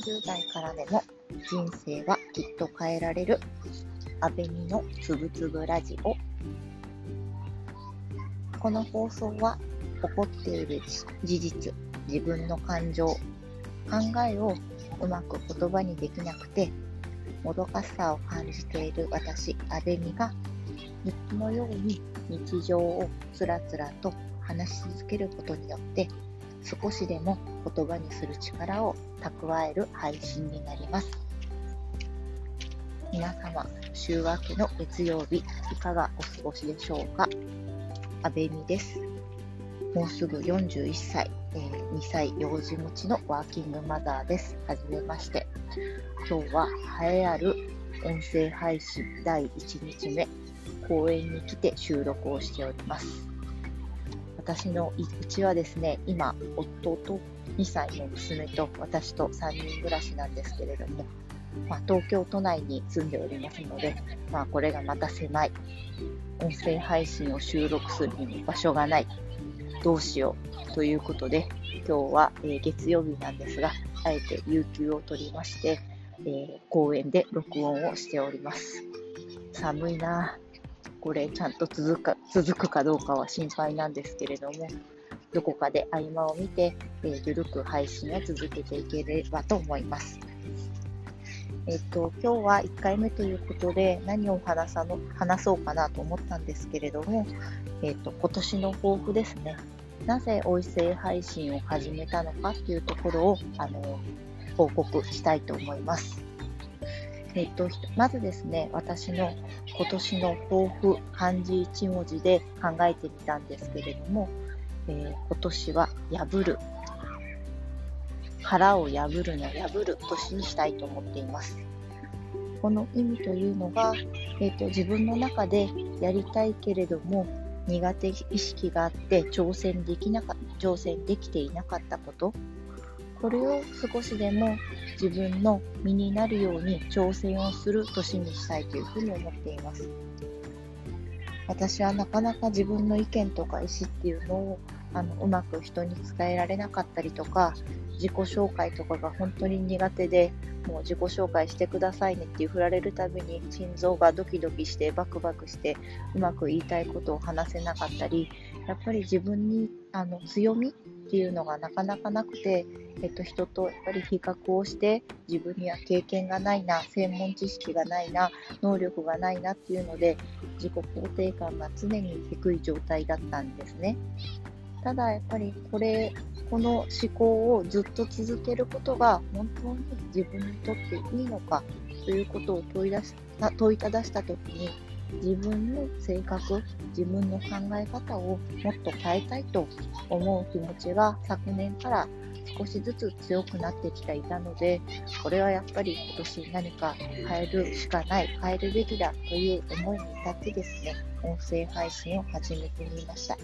30代からでも人生はきっと変えられる安倍美のつぶつぶラジオ。この放送は起こっている事実自分の感情考えをうまく言葉にできなくてもどかしさを感じている私安倍美が日記のように日常をつらつらと話し続けることによって少しでも言葉にする力を蓄える配信になります。皆様週明けの月曜日いかがお過ごしでしょうか？阿部美です。もうすぐ41歳、えー、2歳幼児持ちのワーキングマザーです。はじめまして。今日は栄えある音声配信第1日目公園に来て収録をしております。私のうちはですね、今、夫と2歳の娘と私と3人暮らしなんですけれども、まあ、東京都内に住んでおりますので、まあ、これがまた狭い。音声配信を収録するにも場所がない。どうしようということで、今日は、えー、月曜日なんですが、あえて有給を取りまして、えー、公園で録音をしております。寒いな。これちゃんと続くか続くかどうかは心配なんですけれども、どこかで合間を見て、えー、ゆるく配信を続けていければと思います。えっと、今日は1回目ということで何を話さの話そうかなと思ったんですけれども、えっと、今年の抱負ですね。なぜ音声配信を始めたのかっていうところをあの報告したいと思います。えっと、まずですね、私の今年の抱負、漢字1文字で考えてみたんですけれども、えー、今年は破る。腹を破るの破る年にしたいと思っています。この意味というのが、えーと、自分の中でやりたいけれども苦手意識があって挑戦できなか挑戦できていなかったことこれを少しでも自分の身になるように挑戦をする年にしたいというふうに思っています。私はなかなか自分の意見とか意思っていうのをあのうまく人に伝えられなかったりとか自己紹介とかが本当に苦手でもう自己紹介してくださいねって振られるたびに心臓がドキドキしてバクバクしてうまく言いたいことを話せなかったりやっぱり自分にあの強みっていうのがなかなかなくてえっと、人とやっぱり比較をして自分には経験がないな専門知識がないな能力がないなっていうので自己肯定感が常に低い状態だったんですね。ただやっぱりこれこの思考をずっと続けることが本当に自分にとっていいのかということを問い出し問いただした時に自分の性格自分の考え方をもっと変えたいと思う気持ちが昨年から少しずつ強くなってきていたので、これはやっぱり今年何か変えるしかない、変えるべきだという思いに至ってですね、音声配信を始めてみました。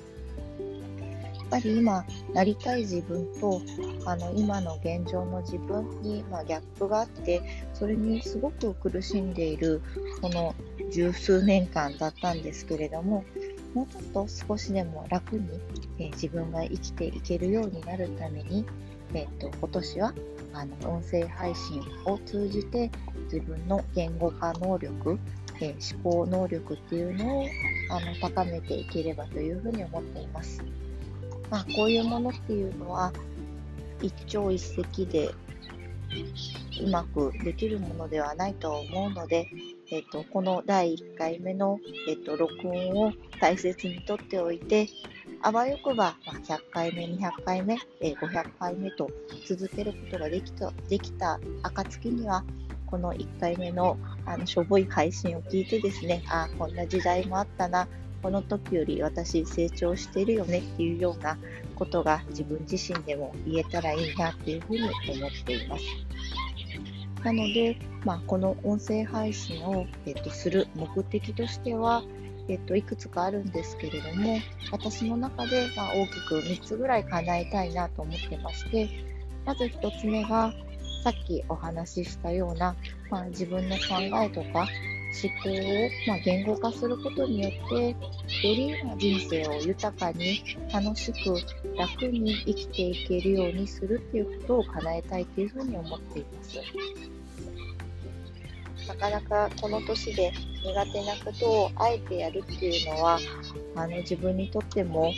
ぱり今、なりたい自分とあの今の現状の自分に、まあ、ギャップがあって、それにすごく苦しんでいるこの十数年間だったんですけれども、もうちょっと少しでも楽に、えー、自分が生きていけるようになるために、えーと、今年はあの音声配信を通じて自分の言語化能力、え、思考能力っていうのをあの高めていければというふうに思っています。まあ、こういうものっていうのは一朝一夕でうまくできるものではないと思うので、えーと、この第1回目の、えーと録音を大切にとっておいてあわよくば、ま100回目、200回目、え500回目と続けることができたできた暁には、この1回目のあのしょぼい配信を聞いてですね、あ、こんな時代もあったな、この時より私成長してるよねっていうようなことが自分自身でも言えたらいいなっていうふうに思っています。なので、まあ、この音声配信を、えっと、する目的としては、えっと、いくつかあるんですけれども、私の中で、まあ、大きく3つぐらい叶えたいなと思ってまして、まず1つ目が、さっきお話ししたような、まあ、自分の考えとか、思考を、まあ、言語化することによって、より人生を豊かに楽しく楽に生きていけるようにするっていうことを叶えたいというふうに思っています。なかなかこの年で苦手なことをあえてやるっていうのはあの自分にとっても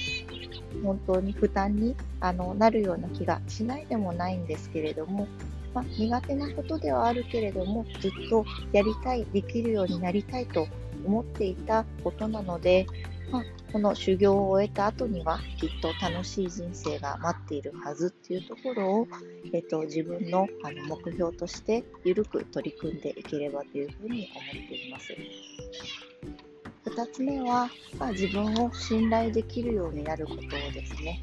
本当に負担にあのなるような気がしないでもないんですけれども、まあ、苦手なことではあるけれどもずっとやりたいできるようになりたいと思っていたことなので、まあ、この修行を終えた後にはきっと楽しい人生が待っているはずっていうところを、えっと、自分のあの目標として緩く取り組んでいければというふうに思っています。2つ目は、まあ、自分を信頼できるようになることですね。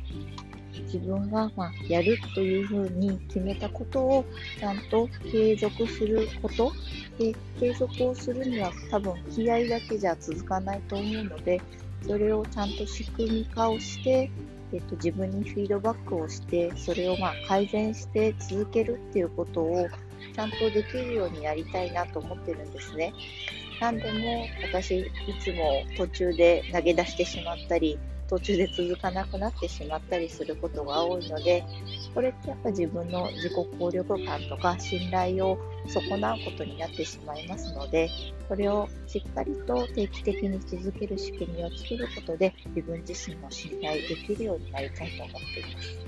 自分がまやるというふうに決めたことをちゃんと継続することで継続をするには多分気合だけじゃ続かないと思うのでそれをちゃんと仕組み化をして、えっと、自分にフィードバックをしてそれをま改善して続けるっていうことをちゃんとできるようにやりたいなと思ってるんですね。なんでも私いつも途中で投げ出してしまったり途中で続かなくなってしまったりすることが多いのでこれってやっぱ自分の自己効力感とか信頼を損なうことになってしまいますのでこれをしっかりと定期的に続ける仕組みを作ることで自分自身も信頼できるようになりたいと思っています。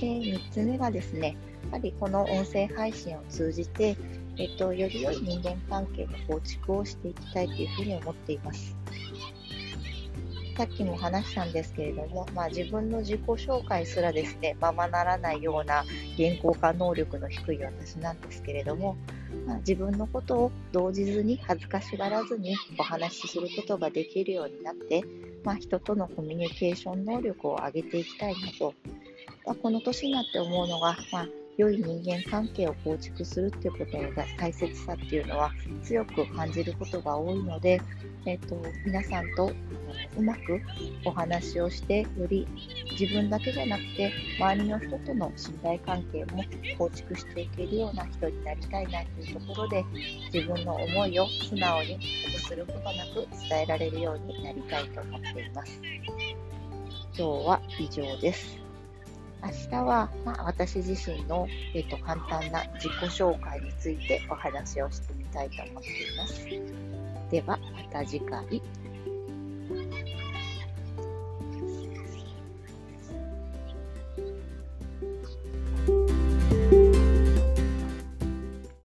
で3つ目がですねやはりこの音声配信を通じてえっと、より良い人間関係の構築をしていきたいというふうに思っています。さっきも話したんですけれども、まあ、自分の自己紹介すらですね、ままならないような言語化能力の低い私なんですけれども、まあ、自分のことを動じずに恥ずかしがらずにお話しすることができるようになって、まあ、人とのコミュニケーション能力を上げていきたいなと、まあ、この年になって思うのが、まあ、良い人間関係を構築するっていうことの大切さっていうのは強く感じることが多いので、えーと、皆さんとうまくお話をしてより自分だけじゃなくて周りの人との信頼関係も構築していけるような人になりたいなというところで自分の思いを素直に臆することなく伝えられるようになりたいと思っています。今日は以上です。明日は、まあ、私自身の、えーと、簡単な自己紹介についてお話をしてみたいと思っています。ではまた次回。